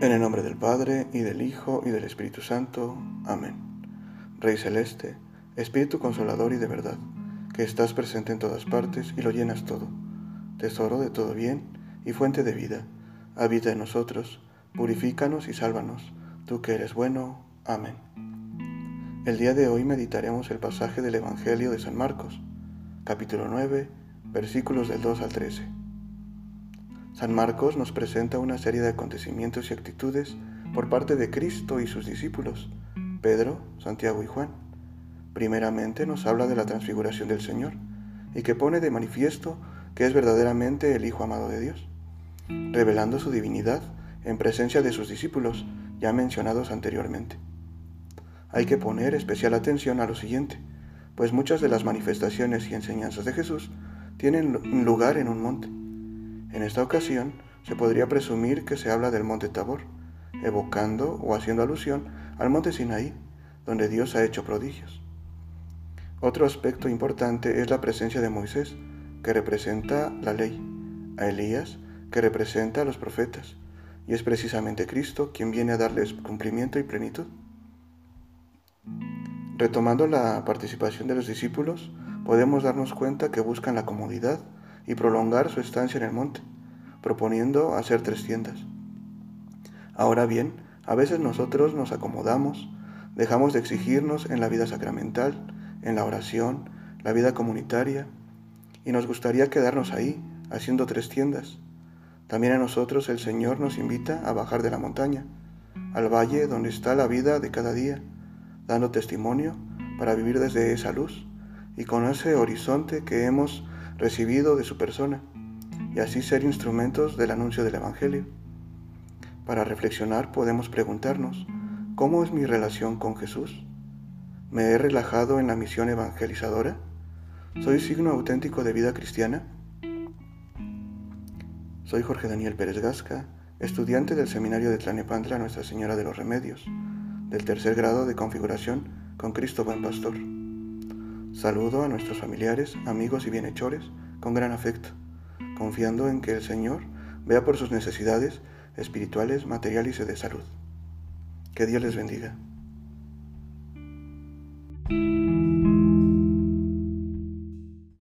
En el nombre del Padre, y del Hijo, y del Espíritu Santo. Amén. Rey Celeste, Espíritu Consolador y de verdad, que estás presente en todas partes y lo llenas todo, tesoro de todo bien y fuente de vida, habita en nosotros, purifícanos y sálvanos, tú que eres bueno. Amén. El día de hoy meditaremos el pasaje del Evangelio de San Marcos, capítulo 9, versículos del 2 al 13. San Marcos nos presenta una serie de acontecimientos y actitudes por parte de Cristo y sus discípulos, Pedro, Santiago y Juan. Primeramente nos habla de la transfiguración del Señor y que pone de manifiesto que es verdaderamente el Hijo amado de Dios, revelando su divinidad en presencia de sus discípulos ya mencionados anteriormente. Hay que poner especial atención a lo siguiente, pues muchas de las manifestaciones y enseñanzas de Jesús tienen lugar en un monte en esta ocasión, se podría presumir que se habla del monte Tabor, evocando o haciendo alusión al monte Sinaí, donde Dios ha hecho prodigios. Otro aspecto importante es la presencia de Moisés, que representa la ley, a Elías, que representa a los profetas, y es precisamente Cristo quien viene a darles cumplimiento y plenitud. Retomando la participación de los discípulos, podemos darnos cuenta que buscan la comodidad, y prolongar su estancia en el monte, proponiendo hacer tres tiendas. Ahora bien, a veces nosotros nos acomodamos, dejamos de exigirnos en la vida sacramental, en la oración, la vida comunitaria, y nos gustaría quedarnos ahí, haciendo tres tiendas. También a nosotros el Señor nos invita a bajar de la montaña, al valle donde está la vida de cada día, dando testimonio para vivir desde esa luz y con ese horizonte que hemos recibido de su persona y así ser instrumentos del anuncio del Evangelio. Para reflexionar podemos preguntarnos, ¿cómo es mi relación con Jesús? ¿Me he relajado en la misión evangelizadora? ¿Soy signo auténtico de vida cristiana? Soy Jorge Daniel Pérez Gasca, estudiante del Seminario de Tlanepantla Nuestra Señora de los Remedios, del tercer grado de configuración con Cristo Buen Pastor. Saludo a nuestros familiares, amigos y bienhechores con gran afecto, confiando en que el Señor vea por sus necesidades espirituales, materiales y de salud. Que Dios les bendiga.